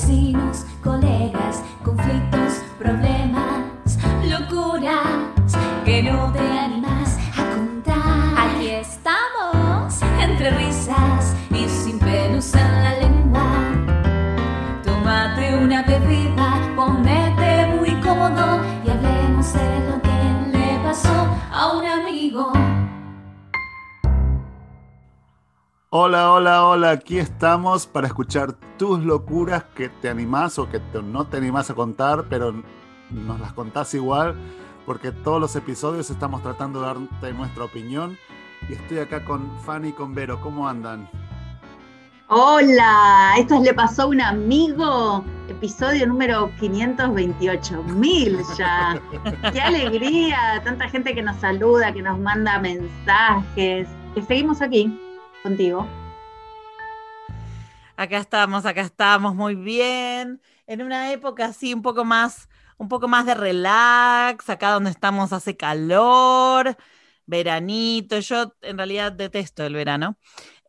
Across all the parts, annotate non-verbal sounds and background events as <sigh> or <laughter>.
vecinos, colegas, conflictos, problemas, locuras que no te Hola, hola, hola, aquí estamos para escuchar tus locuras que te animás o que te- no te animás a contar, pero nos las contás igual, porque todos los episodios estamos tratando de darte nuestra opinión. Y estoy acá con Fanny y con Vero, ¿cómo andan? Hola, esto le pasó a un amigo, episodio número 528, mil ya. Qué alegría, tanta gente que nos saluda, que nos manda mensajes. Que seguimos aquí contigo. Acá estamos, acá estamos, muy bien. En una época así un poco más, un poco más de relax, acá donde estamos hace calor, veranito. Yo en realidad detesto el verano.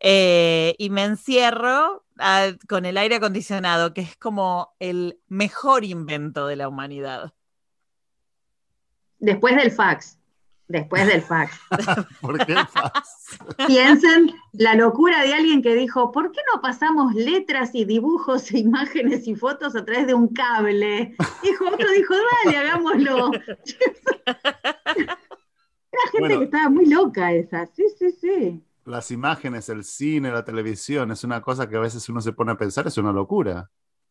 Eh, y me encierro ah, con el aire acondicionado, que es como el mejor invento de la humanidad. Después del fax, después del fax. <laughs> ¿Por qué pasa? <laughs> Piensen la locura de alguien que dijo, ¿por qué no pasamos letras y dibujos e <laughs> imágenes y fotos a través de un cable? Dijo, otro dijo, dale, hagámoslo. Era gente Bueno. que estaba muy loca esa, sí, sí, sí. Las imágenes, el cine, la televisión, es una cosa que a veces uno se pone a pensar, es una locura.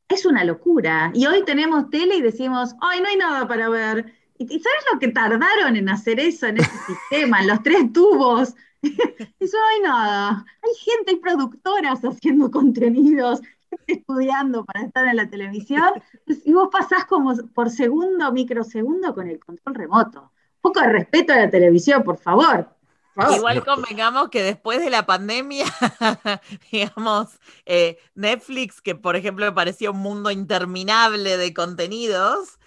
Es una locura. Y hoy tenemos tele y decimos, ay, no hay nada para ver. ¿Y y sabes lo que tardaron en hacer eso, en ese sistema, los tres tubos? <laughs> No hay nada. Hay gente, hay productoras haciendo contenidos, estudiando para estar en la televisión, y vos pasás como por segundo, microsegundo con el control remoto. Poco de respeto a la televisión, por favor. Por favor. Igual convengamos que después de la pandemia, <laughs> digamos, eh, Netflix, que por ejemplo me parecía un mundo interminable de contenidos,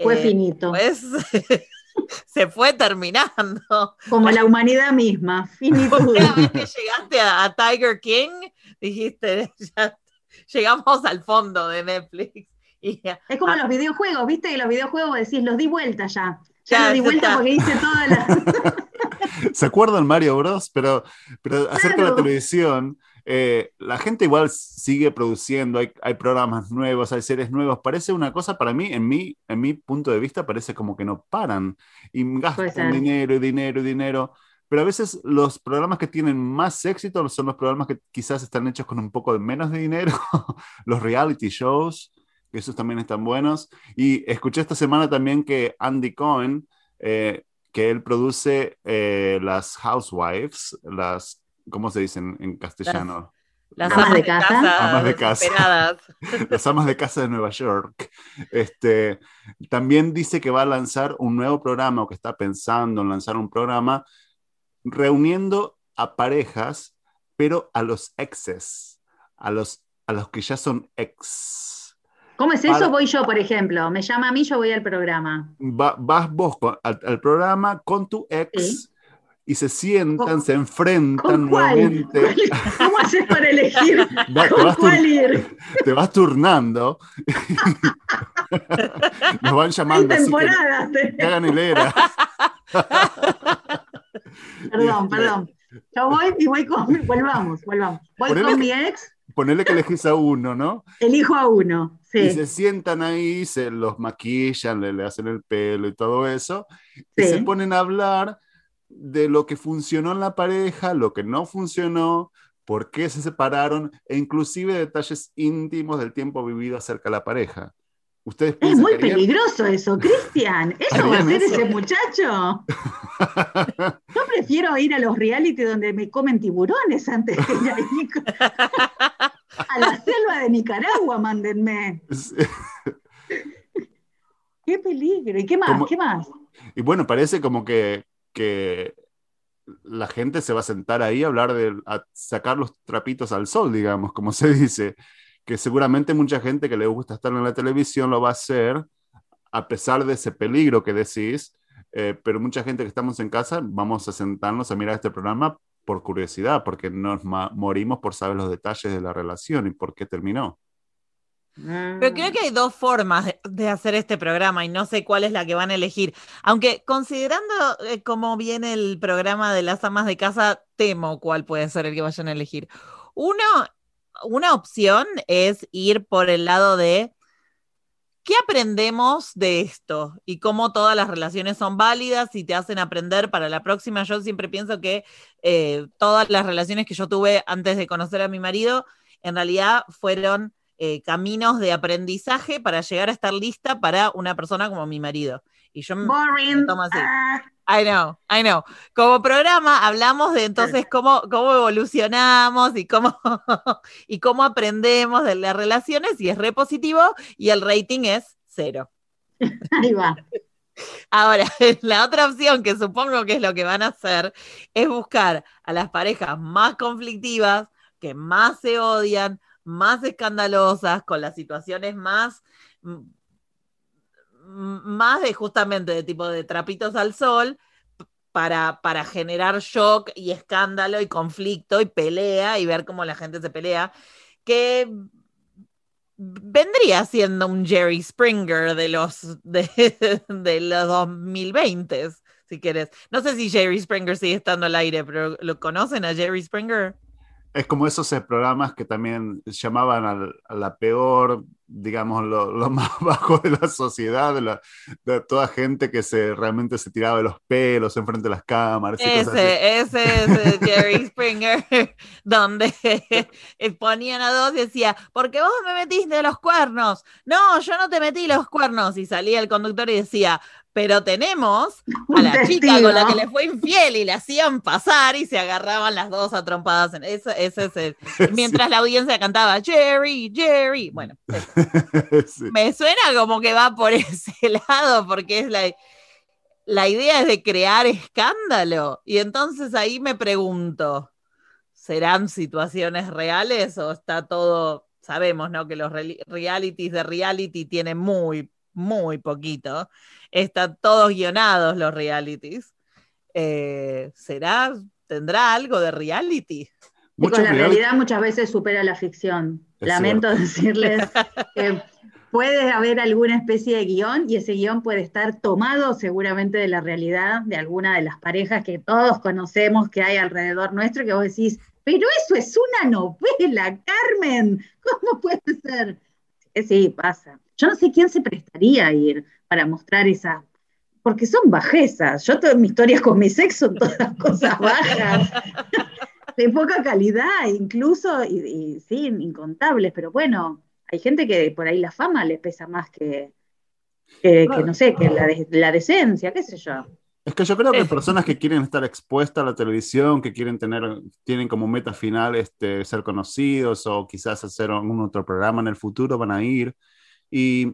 Fue eh, finito. pues <laughs> se fue terminando. Como la humanidad misma. Finitud. Una vez que llegaste a, a Tiger King, dijiste, <laughs> ya llegamos al fondo de Netflix. Y Es como ah, los videojuegos, ¿viste? Que los videojuegos decís, los di vuelta ya. Ya Ya, los di vuelta está. porque hice toda la. <laughs> ¿Se acuerdan Mario Bros? Pero, pero acerca de la Claro. televisión, eh, la gente igual sigue produciendo, hay, hay programas nuevos, hay series nuevos. Parece una cosa para mí, en mi, en mi punto de vista, parece como que no paran y gastan dinero y dinero y dinero. Pero a veces los programas que tienen más éxito son los programas que quizás están hechos con un poco de menos de dinero, <laughs> los reality shows, que esos también están buenos. Y escuché esta semana también que Andy Cohen, eh, que él produce eh, las Housewives, las, ¿cómo se dicen en castellano? las Amas amas de casa. casa, Amas de casa. desesperadas. <laughs> Las amas de casa de Nueva York. Este, también dice que va a lanzar un nuevo programa o que está pensando en lanzar un programa reuniendo a parejas, pero a los exes, a los, a los que ya son ex. ¿Cómo es eso? Para- Voy yo, por ejemplo. Me llama a mí, yo voy al programa. Va- vas vos con- al, al programa con tu ex Sí. Y se sientan, ¿Con- se enfrentan nuevamente. <laughs> ¿Cómo haces para elegir <laughs> Va- te, con vas cuál ir? <laughs> te vas turnando. Nos van llamando así que, temporadas. que hagan hilera. Perdón, Este, perdón. Yo voy y voy con. Volvamos, volvamos. Voy Ponele con que- mi ex, Ponele que elegís a uno, ¿no? elijo a uno. Y Sí, se sientan ahí, se los maquillan, le, le hacen el pelo y todo eso, y se ponen a hablar de lo que funcionó en la pareja, lo que no funcionó, por qué se separaron, e inclusive detalles íntimos del tiempo vivido acerca de la pareja. ¿Ustedes Es muy que harían- peligroso eso, Cristian. <laughs> ¿Eso va a ¿Harían hacer eso? ese muchacho? <laughs> Yo prefiero ir a los reality donde me comen tiburones antes que ir ahí. A la selva de Nicaragua, mándenme. Qué peligro. ¿Y qué más? Como- ¿Qué más? Y bueno, parece como que, que la gente se va a sentar ahí a hablar de a sacar los trapitos al sol, digamos, como se <laughs> dice. Que seguramente mucha gente que le gusta estar en la televisión lo va a hacer, a pesar de ese peligro que decís, eh, pero mucha gente que estamos en casa vamos a sentarnos a mirar este programa por curiosidad, porque nos morimos por saber los detalles de la relación y por qué terminó. Pero creo que hay dos formas de, de hacer este programa y no sé cuál es la que van a elegir. Aunque considerando eh, cómo viene el programa de las amas de casa, temo cuál puede ser el que vayan a elegir. Uno, una opción es ir por el lado de ¿qué aprendemos de esto? Y cómo todas las relaciones son válidas y te hacen aprender para la próxima. Yo siempre pienso que eh, todas las relaciones que yo tuve antes de conocer a mi marido, en realidad fueron eh, caminos de aprendizaje para llegar a estar lista para una persona como mi marido. Y yo me- me Boring. tomo así. Ah, I know, I know. Como programa hablamos de entonces cómo, cómo evolucionamos y cómo, <laughs> y cómo aprendemos de las relaciones y es re positivo y el rating es cero. ahí va. Ahora, <laughs> la otra opción que supongo que es lo que van a hacer es buscar a las parejas más conflictivas, que más se odian, más escandalosas, con las situaciones más, más de justamente de tipo de trapitos al sol, para, para generar shock y escándalo y conflicto y pelea y ver cómo la gente se pelea, que vendría siendo un Jerry Springer de los, de, <laughs> de los 2020, si quieres. No sé si Jerry Springer sigue estando al aire, pero ¿lo conocen a Jerry Springer? Es como esos programas que también llamaban a, la peor, digamos, lo, lo <laughs> más bajo de la sociedad, de, la- de toda gente que se realmente se tiraba de los pelos enfrente de las cámaras. y cosas así. Ese, ese es Jerry Springer, <laughs> donde <laughs> ponían a dos y decía, porque vos me metiste los cuernos. No, yo no te metí los cuernos. Y salía el conductor y decía, pero tenemos a la chica con la que le fue infiel y le hacían pasar y se agarraban las dos a trompadas. En eso, ese es el- Mientras la audiencia cantaba, Jerry, Jerry. Bueno, eso. <laughs> Me suena como que va por <laughs> ese lado, porque es la, la idea es de crear escándalo. Y entonces ahí me pregunto, ¿serán situaciones reales o está todo, sabemos, ¿no? Que los re- realities de reality tienen muy, muy poquito. Están todos guionados los realities. Eh, ¿Será, tendrá algo de reality? Chicos, la realidad muchas veces supera la ficción. Es Lamento decirles <laughs> que puede haber alguna especie de guion y ese guion puede estar tomado seguramente de la realidad de alguna de las parejas que todos conocemos que hay alrededor nuestro, que vos decís, pero eso es una novela, Carmen, ¿cómo puede ser? Eh, Sí, pasa. Yo no sé quién se prestaría a ir para mostrar esa, porque son bajezas. Yo todas mis historias con mi sexo son todas cosas bajas <laughs> de poca calidad, incluso, y, y sí, incontables, pero bueno, hay gente que por ahí la fama le pesa más que, que, que, no sé, que la, de- la decencia, qué sé yo. Es que yo creo que personas que quieren estar expuestas a la televisión, que quieren tener, tienen como meta final este, ser conocidos o quizás hacer algún otro programa en el futuro, van a ir. Y,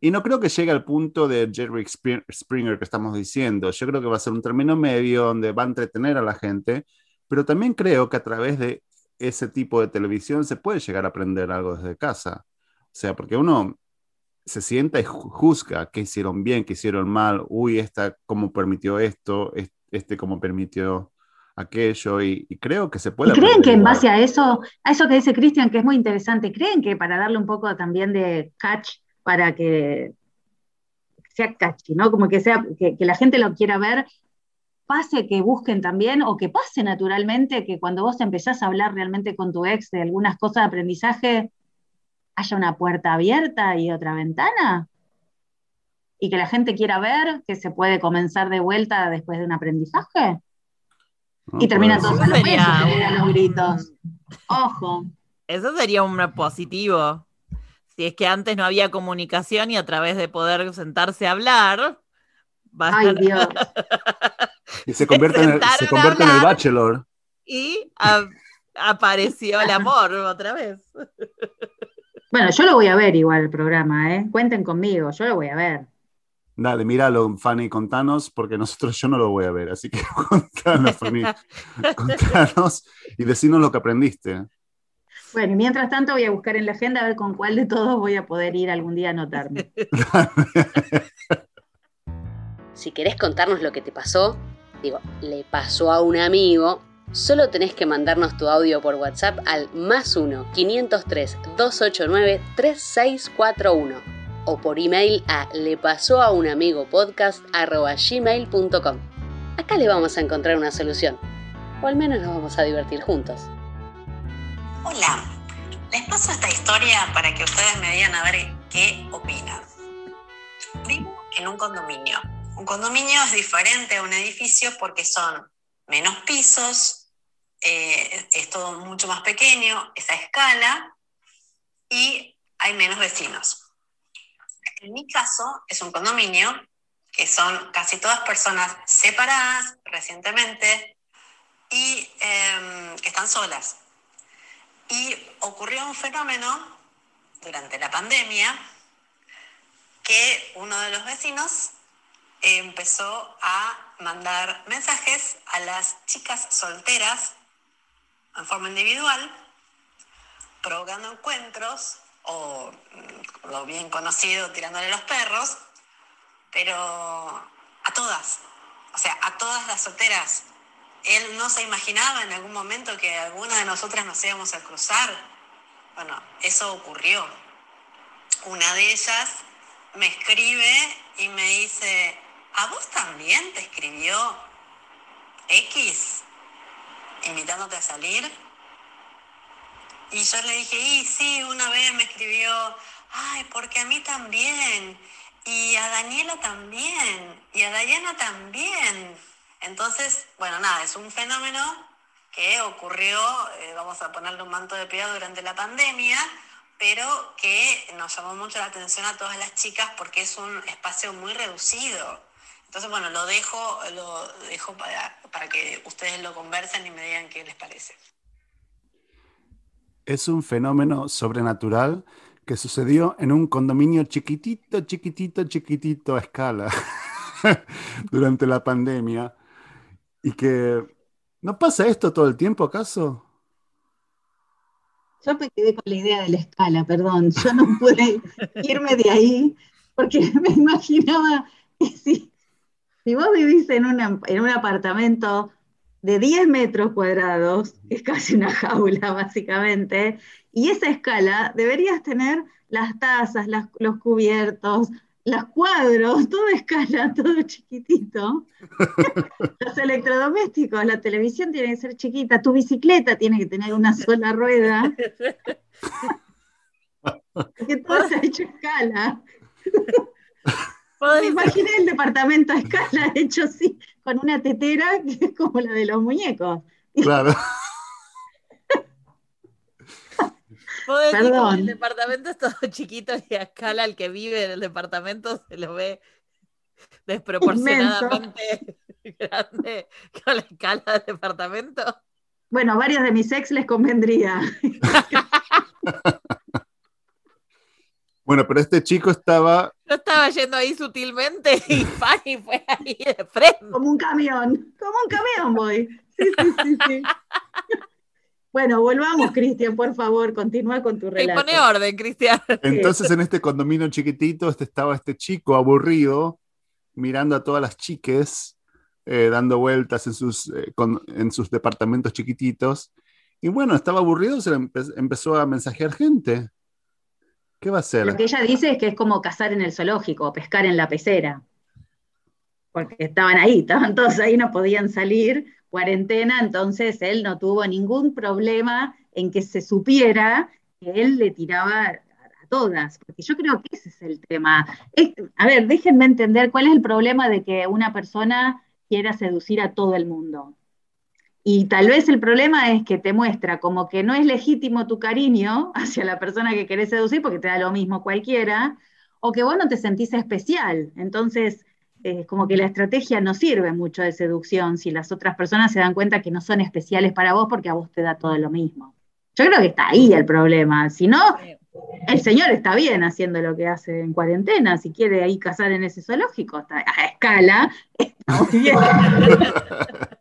y no creo que llegue al punto de Jerry Spr- Springer que estamos diciendo. Yo creo que va a ser un término medio donde va a entretener a la gente, pero también creo que a través de ese tipo de televisión se puede llegar a aprender algo desde casa. O sea, porque uno se sienta y ju- juzga qué hicieron bien, qué hicieron mal, uy, esta cómo permitió esto, es- este cómo permitió aquello, y, y creo que se puede. ¿Y creen que en base a eso, a eso que dice Cristian, que es muy interesante, creen que para darle un poco también de catch, para que sea catchy, ¿no? Como que sea, que, que la gente lo quiera ver, pase que busquen también, o que pase naturalmente que cuando vos empezás a hablar realmente con tu ex de algunas cosas de aprendizaje, haya una puerta abierta y otra ventana? Y que la gente quiera ver que se puede comenzar de vuelta después de un aprendizaje. ¿no? Y termina todo los Sería gritos. <laughs> Ojo. Eso sería un positivo. Si es que antes no había comunicación y a través de poder sentarse a hablar, Ay, Dios. <laughs> Y se convierte, en el, se convierte en el bachelor. y a- apareció el amor otra vez. Bueno, yo lo voy a ver igual el programa, ¿eh? Cuenten conmigo, yo lo voy a ver. Dale, míralo, Fanny, contanos, porque nosotros yo no lo voy a ver, así que <laughs> contanos, Fanny, <laughs> contanos y decinos lo que aprendiste. Bueno, y mientras tanto voy a buscar en la agenda a ver con cuál de todos voy a poder ir algún día a anotarme. <laughs> Si querés contarnos lo que te pasó, digo, le pasó a un amigo, Solo tenés que mandarnos tu audio por WhatsApp al más 1-503-289-3641 o por email a lepasoaunamigopodcast.gmail.com Acá le vamos a encontrar una solución, o al menos nos vamos a divertir juntos. Hola, les paso esta historia para que ustedes me digan a ver qué opinan. Vivo en un condominio. Un condominio es diferente a un edificio porque son menos pisos, eh, es todo mucho más pequeño, esa escala, y hay menos vecinos. En mi caso, es un condominio que son casi todas personas separadas recientemente y em, que están solas. Y ocurrió un fenómeno durante la pandemia que uno de los vecinos empezó a mandar mensajes a las chicas solteras en forma individual, provocando encuentros o mm, lo bien conocido tirándole los perros, pero a todas, o sea, a todas las solteras. Él no se imaginaba en algún momento que alguna de nosotras nos íbamos a cruzar. Bueno, eso ocurrió. Una de ellas me escribe y me dice, ¿a vos también te escribió X invitándote a salir? Y yo le dije, y sí, una vez me escribió, ay, porque a mí también, y a Daniela también, y a Dayana también. Entonces, bueno, nada, es un fenómeno que ocurrió, eh, vamos a ponerle un manto de piedad durante la pandemia, pero que nos llamó mucho la atención a todas las chicas porque es un espacio muy reducido. Entonces, bueno, lo dejo, lo dejo para, para que ustedes lo conversen y me digan qué les parece. Es un fenómeno sobrenatural que sucedió en un condominio chiquitito, chiquitito, chiquitito a escala <laughs> durante la pandemia. Y que, ¿no pasa esto todo el tiempo acaso? Yo me quedé con la idea de la escala, perdón. Yo no pude <laughs> irme de ahí porque <laughs> me imaginaba que si, si vos vivís en, una- en un apartamento de 10 metros cuadrados, que es casi una jaula <laughs> básicamente, y esa escala deberías tener las tazas, las- los cubiertos, los cuadros, toda escala, <laughs> todo chiquitito. <laughs> Los electrodomésticos, la televisión tiene que ser chiquita, tu bicicleta tiene que tener una sola rueda, porque todo está hecho a escala. Me imaginé el departamento a escala hecho así, con una tetera que es como la de los muñecos. Claro. podés decir que Perdón. el departamento es todo chiquito y a escala el que vive en el departamento se lo ve desproporcionadamente <laughs> grande con la escala del departamento. Bueno, a varios de mis ex les convendría. <laughs> Bueno, pero este chico estaba, Yo estaba yendo ahí sutilmente y <laughs> Fanny fue ahí de frente. Como un camión, como un camión voy. Sí, sí, sí, sí. <laughs> Bueno, volvamos, Cristian, por favor, continúa con tu Y relato. pone orden, Cristian. entonces en este condominio chiquitito este, estaba este chico aburrido, mirando a todas las chiques, eh, dando vueltas en sus, eh, con- en sus departamentos chiquititos. Y bueno, estaba aburrido, se empe- empezó a mensajear gente. Lo que ella dice es que es como cazar en el zoológico, pescar en la pecera. Porque estaban ahí, estaban todos ahí, no podían salir, cuarentena, entonces él no tuvo ningún problema en que se supiera que él le tiraba a todas, porque yo creo que ese es el tema. A ver, déjenme entender cuál es el problema de que una persona quiera seducir a todo el mundo. Y tal vez el problema es que te muestra como que no es legítimo tu cariño <laughs> hacia la persona que querés seducir porque te da lo mismo cualquiera, o que vos no te sentís especial. Entonces, es como que la estrategia no sirve mucho de seducción si las otras personas se dan cuenta que no son especiales para vos porque a vos te da todo lo mismo. Yo creo que está ahí el problema. Si no, el señor está bien haciendo lo que hace en cuarentena. Si quiere ahí cazar en ese zoológico, está a escala, <laughs> está bien. <laughs>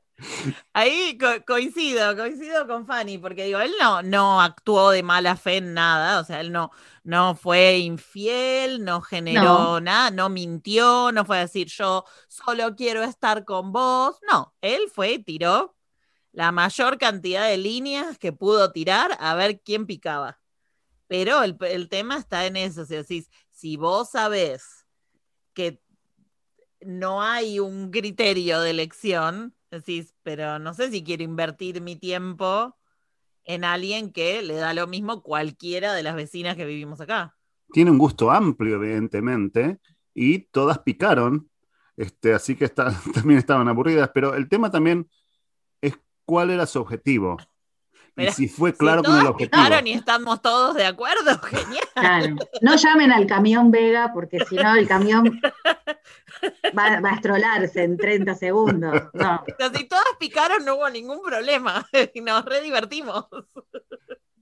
Ahí co- coincido, coincido con Fanny, porque digo, él no, no actuó de mala fe en nada, o sea, él no, no fue infiel, no generó No. nada, no mintió, no fue a decir yo solo quiero estar con vos, no, él fue y tiró la mayor cantidad de líneas que pudo tirar a ver quién picaba. Pero el, el tema está en eso, o sea, si, si vos sabés que no hay un criterio de elección, decís, pero no sé si quiero invertir mi tiempo en alguien que le da lo mismo cualquiera de las vecinas que vivimos acá. Tiene un gusto amplio, evidentemente, y todas picaron, este, así que <laughs> también estaban aburridas, pero el tema también es cuál era su objetivo. Mira, y si fue Si claro con el objetivo. picaron y estamos todos de acuerdo, <laughs> genial. Claro. No llamen al camión Vega porque si no el camión va, va a estrolarse en 30 segundos. No. Si todas picaron no hubo ningún problema <laughs> y nos re divertimos.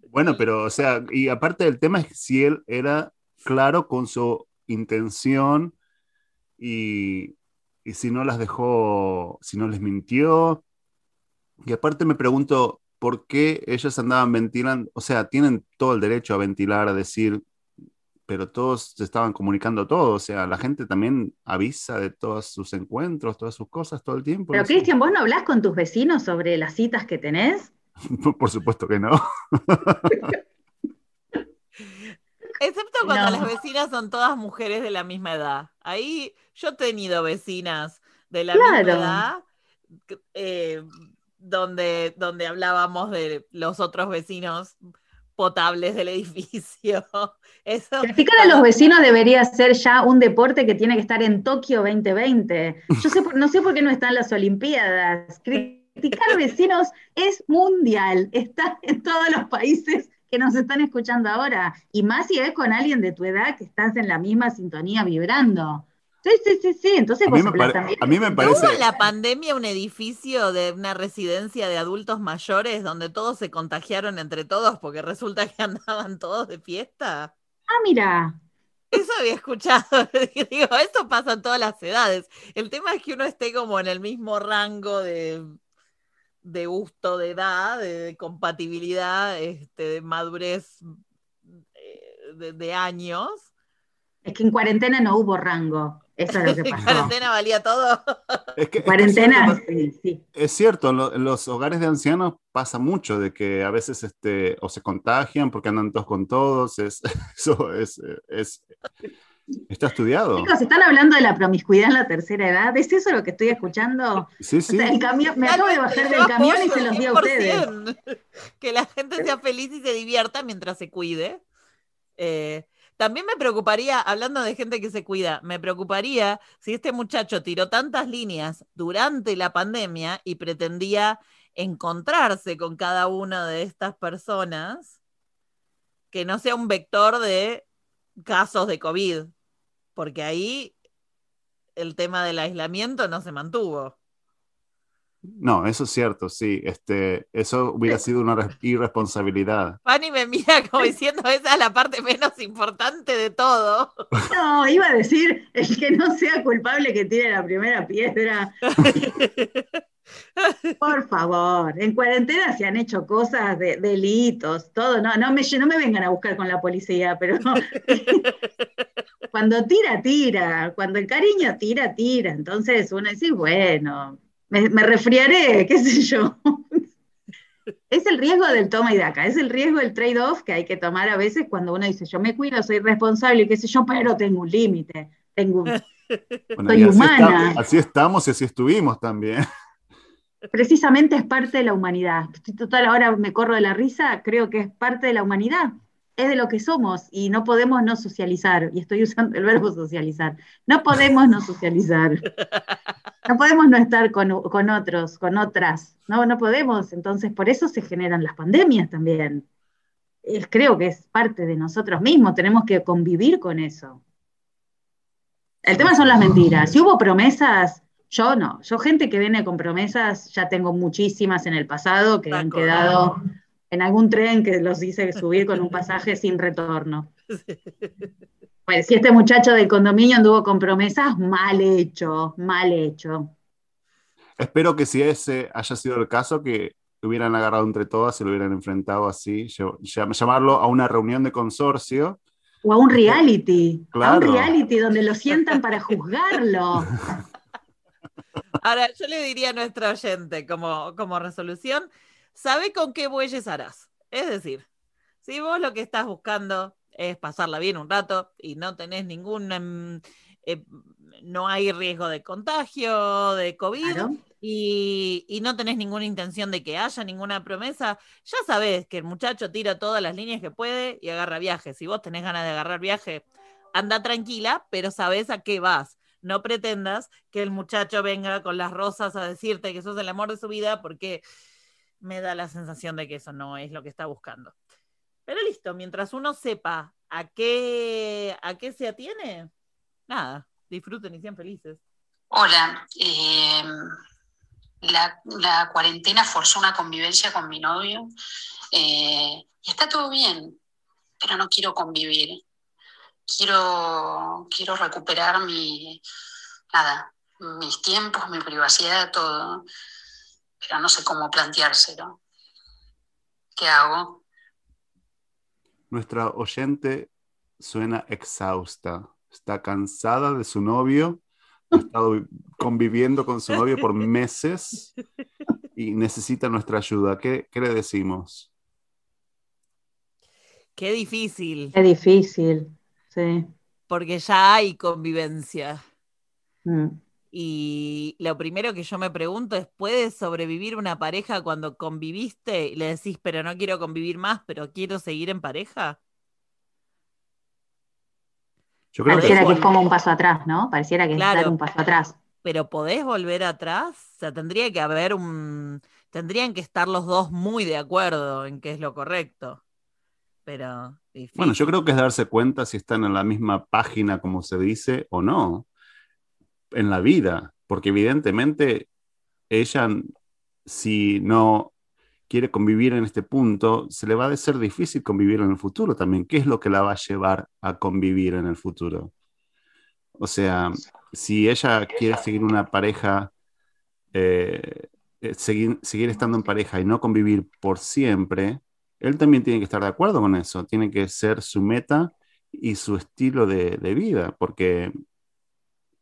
Bueno, pero, o sea, y aparte del tema es si él era claro con su intención y, y si no las dejó, si no les mintió. Y aparte me pregunto, ¿por qué ellas andaban ventilando? O sea, tienen todo el derecho a ventilar, a decir, pero todos se estaban comunicando todo. O sea, la gente también avisa de todos sus encuentros, todas sus cosas todo el tiempo. Pero. Cristian, ¿vos no hablás con tus vecinos sobre las citas que tenés? <laughs> Por supuesto que no. <laughs> Excepto cuando No. las vecinas son todas mujeres de la misma edad. Ahí yo he tenido vecinas de la misma edad eh, donde, donde hablábamos de los otros vecinos potables del <laughs> edificio. Eso, Criticar a los vecinos debería ser ya un deporte que tiene que estar en Tokio 2020. Yo sé no sé por qué no están las Olimpiadas. Criticar <laughs> vecinos es mundial, está en todos los países que nos están escuchando ahora. Y más si es con alguien de tu edad que estás en la misma sintonía vibrando. Sí, sí, sí, sí. Entonces A mí vos me hablás pare- también. a mí me ¿No parece- hubo en la pandemia un edificio de una residencia de adultos mayores donde todos se contagiaron entre todos porque resulta que <laughs> andaban todos de fiesta? Ah, mira. Eso había escuchado. <laughs> Digo, eso pasa en todas las edades. El tema es que uno esté como en el mismo rango de, de gusto, de edad, de, de compatibilidad, este, de madurez eh, de, de años. Es que en cuarentena no hubo rango. Eso es lo que <laughs> En pasó. cuarentena valía todo. Es que, es que Cuarentena, es cierto, sí, sí. Es cierto, en, lo- en los hogares de ancianos pasa mucho de que a veces este, o se contagian porque andan todos con todos, es, <laughs> eso es, es- está estudiado. Chicos, ¿están hablando de la promiscuidad en la tercera edad? ¿Es eso lo que estoy escuchando? Sí, O sí. sea, el camión, me acabo de bajar del camión y se los di a ustedes. 100%. <laughs> Que la gente sea feliz y se divierta mientras se cuide. Eh, también me preocuparía, hablando de gente que se cuida, me preocuparía si este muchacho tiró tantas líneas durante la pandemia y pretendía encontrarse con cada una de estas personas, que no sea un vector de casos de COVID, porque ahí el tema del aislamiento no se mantuvo. No, eso es cierto, sí. Este, eso hubiera sido una res- irresponsabilidad. Fanny me mira como diciendo, esa es la parte menos importante de todo. <laughs> No, iba a decir, el que no sea culpable que tire la primera piedra. <laughs> Por favor, en cuarentena se han hecho cosas de delitos, todo. No, no me, no me vengan a buscar con la policía, pero <laughs> cuando tira, tira. Cuando el cariño tira, tira. Entonces uno dice, bueno, me, me resfriaré, qué sé yo. <laughs> Es el riesgo del toma y daca, es el riesgo del trade-off que hay que tomar a veces cuando uno dice, yo me cuido, soy responsable, qué sé yo, pero tengo un límite, tengo un- <laughs> Bueno, Soy así, humana. así estamos y así estuvimos también. <laughs> precisamente es parte de la humanidad. Estoy total, ahora me corro de la risa, creo que es parte de la humanidad, es de lo que somos y no podemos no socializar, y estoy usando el verbo socializar, no podemos no socializar, no podemos no estar con, con otros, con otras, no, no podemos, entonces por eso se generan las pandemias también. Creo que es parte de nosotros mismos, tenemos que convivir con eso. El tema son las mentiras. Si hubo promesas, yo no. Yo gente que viene con promesas, ya tengo muchísimas en el pasado que han quedado en algún tren que los hice subir con un pasaje sin retorno. <laughs> Pues si este muchacho del condominio anduvo con promesas, mal hecho, mal hecho. Espero que si ese haya sido el caso, que hubieran agarrado entre todas y lo hubieran enfrentado así, ll- llam- llamarlo a una reunión de consorcio. O a un reality, a Claro. un reality donde lo sientan para juzgarlo. Ahora, yo le diría a nuestro oyente como, como resolución, sabe con qué bueyes harás. Es decir, si vos lo que estás buscando es pasarla bien un rato y no tenés ningún, em, eh, no hay riesgo de contagio, de COVID, Claro. y, y no tenés ninguna intención de que haya ninguna promesa, ya sabés que el muchacho tira todas las líneas que puede y agarra viaje. Si vos tenés ganas de agarrar viaje, anda tranquila, pero sabés a qué vas. No pretendas que el muchacho venga con las rosas a decirte que sos el amor de su vida, porque me da la sensación de que eso no es lo que está buscando. Pero listo, mientras uno sepa a qué, a qué se atiene, nada, disfruten y sean felices. Hola, eh, la, cuarentena forzó una convivencia con mi novio eh, y está todo bien, pero no quiero convivir. Quiero, quiero recuperar mi, nada, mis tiempos, mi privacidad, todo, pero no sé cómo planteárselo. ¿Qué hago? Nuestra oyente suena exhausta. Está cansada de su novio. Ha estado conviviendo con su novio por meses y necesita nuestra ayuda. ¿Qué, qué le decimos? Qué difícil, Es difícil, sí. porque ya hay convivencia. Mm. Y lo primero que yo me pregunto es, ¿puede sobrevivir una pareja cuando conviviste y le decís, pero no quiero convivir más, pero quiero seguir en pareja? Yo creo que Pareciera que es como un paso atrás, ¿no? Pareciera que es dar un paso atrás. Pero ¿podés volver atrás? O sea, tendría que haber un... Tendrían que estar los dos muy de acuerdo en qué es lo correcto. Pero difícil. Bueno, yo creo que es darse cuenta si están en la misma página, como se dice, o no, en la vida, porque evidentemente ella, si no quiere convivir en este punto, se le va a ser difícil convivir en el futuro también. ¿Qué es lo que la va a llevar a convivir en el futuro? O sea, si ella quiere seguir una pareja, eh, seguir, estando en pareja y no convivir por siempre, él también tiene que estar de acuerdo con eso, tiene que ser su meta y su estilo de vida, porque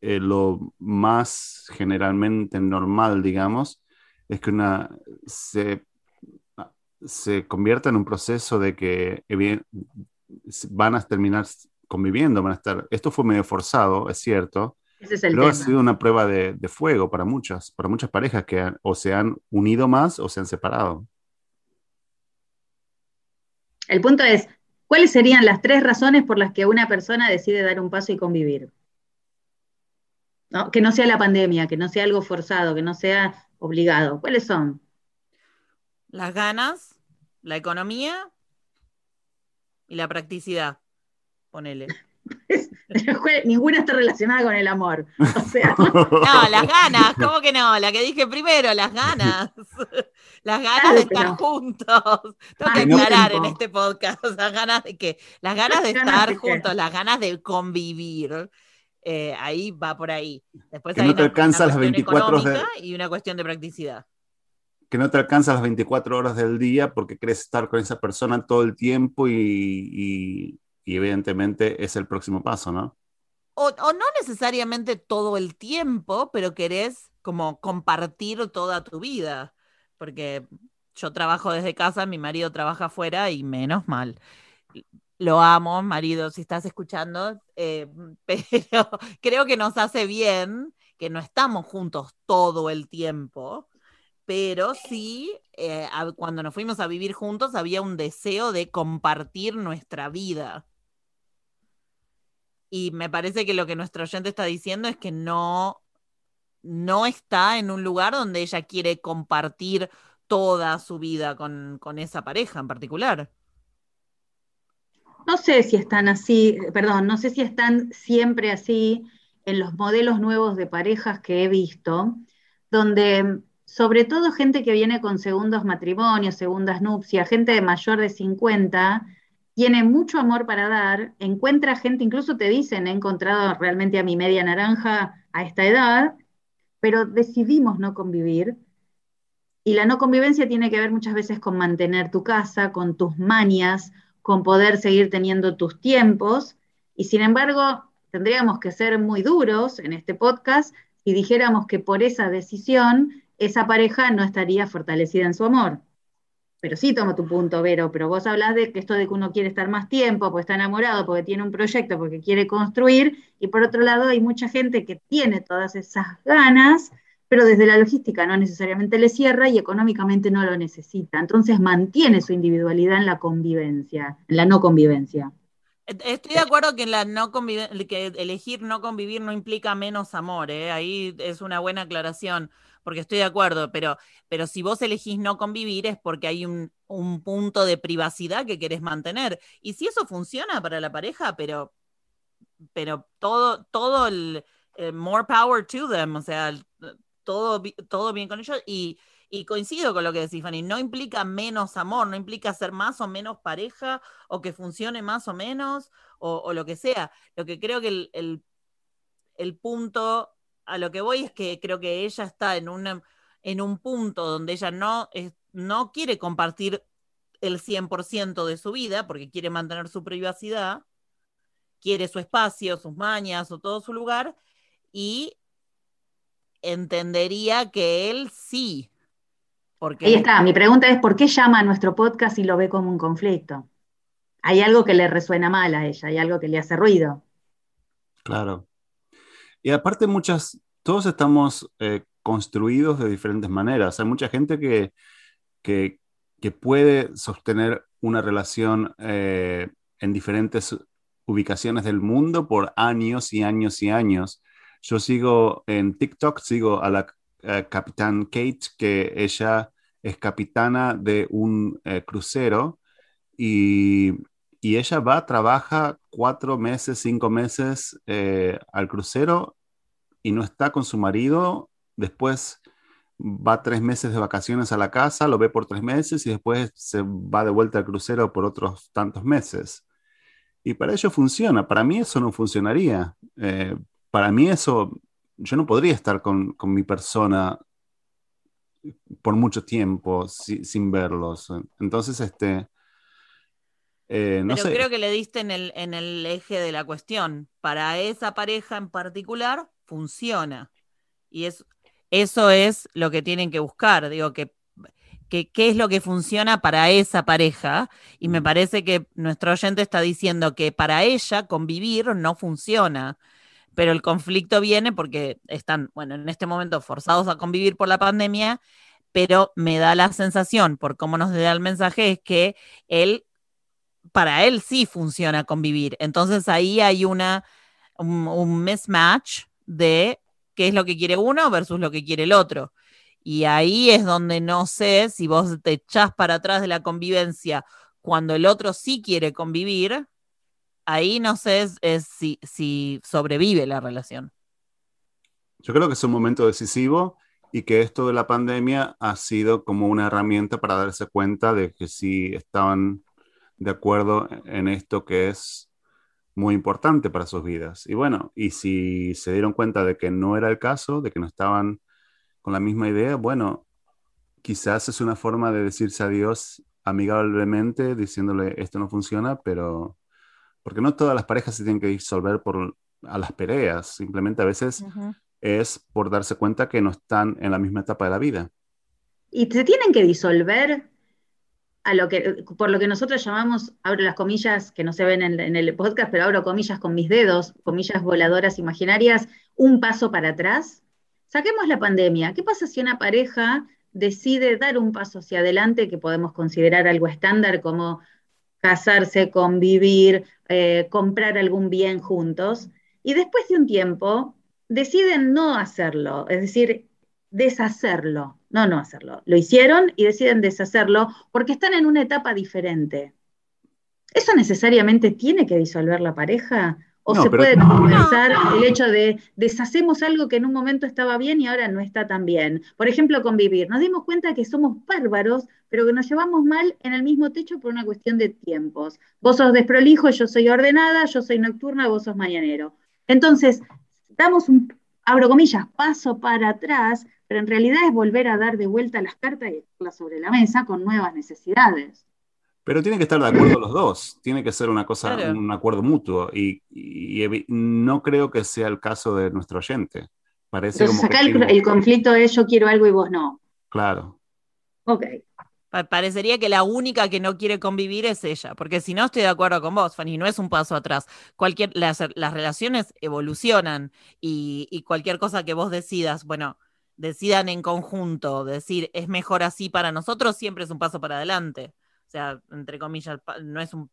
eh, lo más generalmente normal, digamos, es que una se, se convierta en un proceso de que van a terminar conviviendo, van a estar, esto fue medio forzado, es cierto, Ese es el pero ha sido una prueba de, de fuego para muchas, para muchas parejas que han- o se han unido más o se han separado. El punto es, ¿cuáles serían las tres razones por las que una persona decide dar un paso y convivir? ¿No? Que no sea la pandemia, que no sea algo forzado, que no sea obligado. ¿Cuáles son? Las ganas, la economía y la practicidad. Ponele. <laughs> Ninguna está relacionada con el amor. O sea, <laughs> No, las ganas, ¿cómo que no? La que dije primero, las ganas. <laughs> Las ganas Claro, de estar pero- juntos. Tengo que aclarar en este podcast. Las ganas de qué? Las ganas de estar juntos, las ganas de convivir. Eh, ahí va por ahí. Después Que hay no te una- alcanza una las cuestión 24 horas de- y una cuestión de practicidad. que no te alcanzas las 24 horas del día porque querés estar con esa persona todo el tiempo y, y- y evidentemente es el próximo paso, ¿no? O, o no necesariamente todo el tiempo, pero querés como compartir toda tu vida. Porque yo trabajo desde casa, mi marido trabaja afuera y menos mal. Lo amo, marido, si estás escuchando, eh, <laughs> pero creo que nos hace bien que no estamos juntos todo el tiempo, pero sí, eh, cuando nos fuimos a vivir juntos había un deseo de compartir nuestra vida. Y me parece que lo que nuestro oyente está diciendo es que no, no está en un lugar donde ella quiere compartir toda su vida con, con esa pareja en particular. No sé si están así, perdón, no sé si están siempre así en los modelos nuevos de parejas que he visto, donde sobre todo gente que viene con segundos matrimonios, segundas nupcias, gente de mayor de 50, tiene mucho amor para dar, encuentra gente, incluso te dicen, he encontrado realmente a mi media naranja a esta edad, pero decidimos no convivir. Y la no convivencia tiene que ver muchas veces con mantener tu casa, con tus manias, con poder seguir teniendo tus tiempos. Y sin embargo, tendríamos que ser muy duros en este podcast y dijéramos que por esa decisión esa pareja no estaría fortalecida en su amor. Pero sí tomo tu punto, Vero, pero vos hablas de que esto de que uno quiere estar más tiempo, porque está enamorado, porque tiene un proyecto, porque quiere construir, y por otro lado hay mucha gente que tiene todas esas ganas, pero desde la logística no necesariamente le cierra y económicamente no lo necesita. Entonces mantiene su individualidad en la convivencia, en la no convivencia. Estoy de acuerdo que, la no que elegir no convivir no implica menos amor, ¿eh? ahí es una buena aclaración, porque estoy de acuerdo, pero, pero si vos elegís no convivir es porque hay un, punto de privacidad que querés mantener. Y si eso funciona para la pareja, pero, pero todo, todo el, eh, more power to them, o sea, todo, todo bien con ellos y y coincido con lo que decís, Fanny, no implica menos amor, no implica ser más o menos pareja o que funcione más o menos o, lo que sea. Lo que creo que el, el, punto a lo que voy es que creo que ella está en, en un punto donde ella no, no quiere compartir el 100% de su vida porque quiere mantener su privacidad, quiere su espacio, sus mañas o todo su lugar y entendería que él sí Ahí está, mi pregunta es, ¿por qué llama a nuestro podcast y lo ve como un conflicto? Hay algo que le resuena mal a ella, hay algo que le hace ruido. Claro. Y aparte muchas, todos estamos eh, construidos de diferentes maneras. Hay mucha gente que, que, puede sostener una relación eh, en diferentes ubicaciones del mundo por años y años y años. Yo sigo en TikTok, sigo a la eh, capitán Kate, que ella es capitana de un eh, crucero y, ella va, trabaja cuatro meses, cinco meses eh, al crucero y no está con su marido. Después va tres meses de vacaciones a la casa, lo ve por tres meses y después se va de vuelta al crucero por otros tantos meses. Y para ello funciona. Para mí eso no funcionaría. Para mí eso yo no podría estar con, mi persona por mucho tiempo sin verlos. Entonces, este... Eh, no Pero creo que le diste en el, en el eje de la cuestión. Para esa pareja en particular, funciona. Y es, eso es lo que tienen que buscar. Digo, que, que, qué es lo que funciona para esa pareja. Y me parece que nuestro oyente está diciendo que para ella convivir no funciona pero el conflicto viene porque están, bueno, en este momento forzados a convivir por la pandemia, pero me da la sensación, por cómo nos da el mensaje, es que él, para él sí funciona convivir. Entonces ahí hay una, un, mismatch de qué es lo que quiere uno versus lo que quiere el otro. Y ahí es donde no sé si vos te echás para atrás de la convivencia cuando el otro sí quiere convivir ahí no sé si, sobrevive la relación. Yo creo que es un momento decisivo y que esto de la pandemia ha sido como una herramienta para darse cuenta de que sí estaban de acuerdo en esto que es muy importante para sus vidas. Y bueno, y si se dieron cuenta de que no era el caso, de que no estaban con la misma idea, bueno, quizás es una forma de decirse adiós amigablemente, diciéndole esto no funciona, pero porque no todas las parejas se tienen que disolver por, a las peleas, simplemente a veces es por darse cuenta que no están en la misma etapa de la vida. Y se tienen que disolver a lo que, por lo que nosotros llamamos, abro las comillas que no se ven en, en el podcast, pero abro comillas con mis dedos, comillas voladoras imaginarias, un paso para atrás. Saquemos la pandemia. ¿Qué pasa si una pareja decide dar un paso hacia adelante que podemos considerar algo estándar como casarse, convivir, eh, comprar algún bien juntos, y después de un tiempo deciden no hacerlo, es decir, deshacerlo, no no hacerlo. Lo hicieron y deciden deshacerlo porque están en una etapa diferente. ¿Eso necesariamente tiene que disolver la pareja? ¿O se puede conversar el hecho de deshacemos algo que en un momento estaba bien y ahora no está tan bien? Por ejemplo, convivir. Nos dimos cuenta que somos bárbaros, pero que nos llevamos mal en el mismo techo por una cuestión de tiempos. Vos sos desprolijo, yo soy ordenada, yo soy nocturna, vos sos mañanero. Entonces, damos un, abro comillas, paso para atrás, pero en realidad es volver a dar de vuelta las cartas y sobre la mesa con nuevas necesidades. Pero tiene que estar de acuerdo los dos, tiene que ser una cosa, un acuerdo mutuo y, no creo que sea el caso de nuestro oyente. Parece Entonces como que el, tengo- el conflicto es yo quiero algo y vos no. Claro. Ok. Pa- Parecería que la única que no quiere convivir es ella, porque si no estoy de acuerdo con vos, Fanny, no es un paso atrás. Cualquier, las, las relaciones evolucionan y, y cualquier cosa que vos decidas, bueno, decidan en conjunto, decir es mejor así para nosotros, siempre es un paso para adelante. Sea, entre comillas, no es un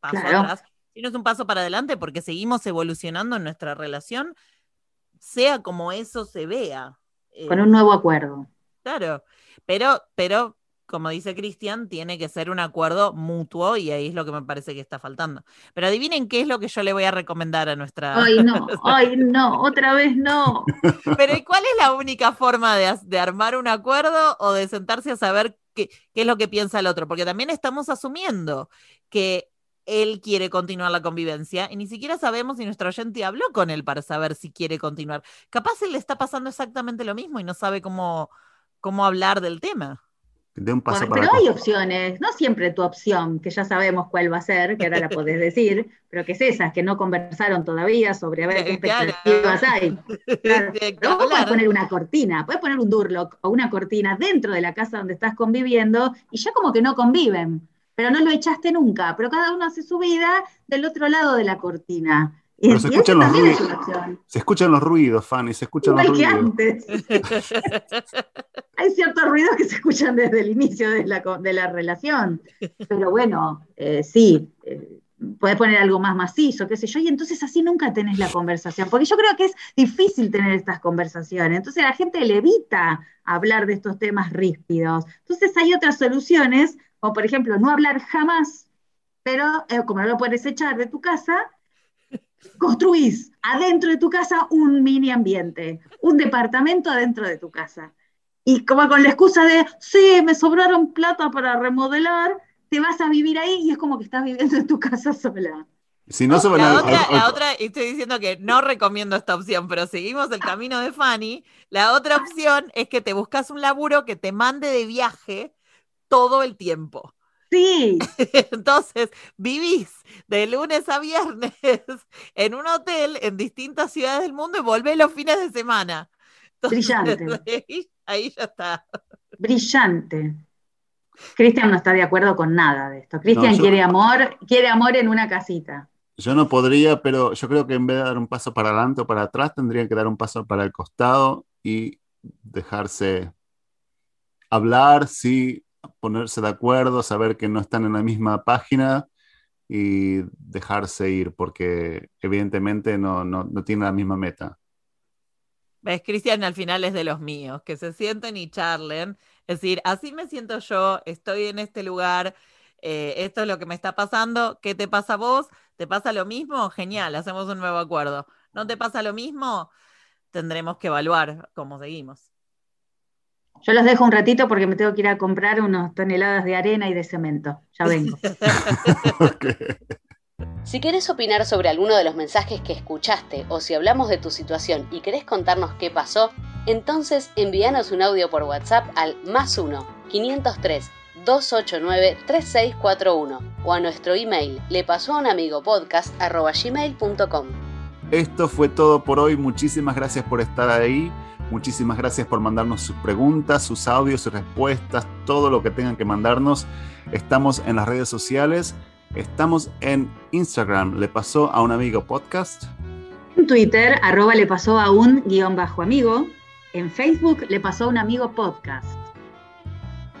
paso Claro. atrás, sino es un paso para adelante porque seguimos evolucionando en nuestra relación, sea como eso se vea. Con Eh, un nuevo acuerdo. Claro, pero, pero, como dice Cristian, tiene que ser un acuerdo mutuo y ahí es lo que me parece que está faltando. Pero adivinen qué es lo que yo le voy a recomendar a nuestra... Ay, no, <laughs> ay, no, otra vez no. Pero ¿y cuál es la única forma de, de armar un acuerdo o de sentarse a saber qué, qué es lo que piensa el otro? Porque también estamos asumiendo que él quiere continuar la convivencia y ni siquiera sabemos si nuestro oyente habló con él para saber si quiere continuar. Capaz él le está pasando exactamente lo mismo y no sabe cómo, cómo hablar del tema. De un paso Bueno, para pero hay opciones, no siempre tu opción, que ya sabemos cuál va a ser, que ahora la <laughs> podés decir, pero que es esa, que no conversaron todavía sobre a ver qué <laughs> expectativas hay. Claro. <laughs> Pero vos podés poner una cortina, puedes poner un durlock o una cortina dentro de la casa donde estás conviviendo y ya como que no conviven, pero no lo echaste nunca, pero cada uno hace su vida del otro lado de la cortina. Y, Pero se escuchan los es ruidos. Se escuchan los ruidos, Fanny, se escuchan los que ruidos. antes. <laughs> Hay ciertos ruidos que se escuchan desde el inicio de la, de la relación. Pero bueno, eh, sí, eh, podés poner algo más macizo, qué sé yo, y entonces así nunca tenés la conversación. Porque yo creo que es difícil tener estas conversaciones. Entonces la gente le evita hablar de estos temas ríspidos. Entonces hay otras soluciones, como por ejemplo no hablar jamás, pero eh, como no lo puedes echar de tu casa, construís adentro de tu casa un mini ambiente, un departamento adentro de tu casa. Y como con la excusa de, sí, me sobraron plata para remodelar, te vas a vivir ahí y es como que estás viviendo en tu casa sola. Si no La a. otra, la otra, y estoy diciendo que no recomiendo esta opción, pero seguimos el camino de Fanny. La otra opción es que te buscas un laburo que te mande de viaje todo el tiempo. Sí, <laughs> Entonces, vivís de lunes a viernes <laughs> en un hotel en distintas ciudades del mundo y volvés los fines de semana. Entonces, Brillante. <laughs> Ahí, ahí ya está. brillante. Cristian no está de acuerdo con nada de esto. Cristian No, quiere amor, quiere amor en una casita. Yo no podría, pero yo creo que en vez de dar un paso para adelante o para atrás, tendrían que dar un paso para el costado y dejarse hablar, sí, ponerse de acuerdo, saber que no están en la misma página y dejarse ir, porque evidentemente no, no, no tienen la misma meta. ¿Ves? Cristian al final es de los míos, que se sienten y charlen. Es decir, así me siento yo, estoy en este lugar, eh, esto es lo que me está pasando, ¿qué te pasa a vos? ¿Te pasa lo mismo? Genial, hacemos un nuevo acuerdo. ¿No te pasa lo mismo? Tendremos que evaluar cómo seguimos. Yo los dejo un ratito porque me tengo que ir a comprar unas toneladas de arena y de cemento. Ya vengo. <laughs> Si querés opinar sobre alguno de los mensajes que escuchaste o si hablamos de tu situación y querés contarnos qué pasó, entonces envíanos un audio por WhatsApp al más 1 503 289 3641 o a nuestro email le pasó a un amigo podcast gmail.com. Esto fue todo por hoy. Muchísimas gracias por estar ahí. Muchísimas gracias por mandarnos sus preguntas, sus audios, sus respuestas, todo lo que tengan que mandarnos. Estamos en las redes sociales. Estamos en Instagram. Le pasó a un amigo podcast. En Twitter, arroba le pasó a un guion bajo amigo. En Facebook le pasó a un amigo podcast.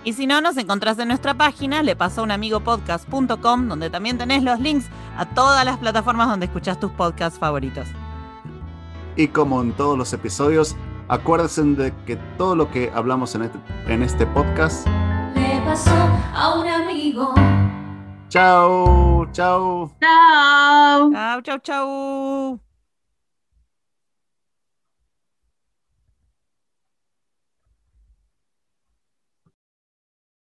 Y si no, nos encontrás en nuestra página, le pasó a un amigo podcast.com, donde también tenés los links a todas las plataformas donde escuchás tus podcasts favoritos. Y como en todos los episodios, acuérdense de que todo lo que hablamos en este, en este podcast. Le pasó a un amigo. Chao, chao. ¡Chao! Chau, chau, chau.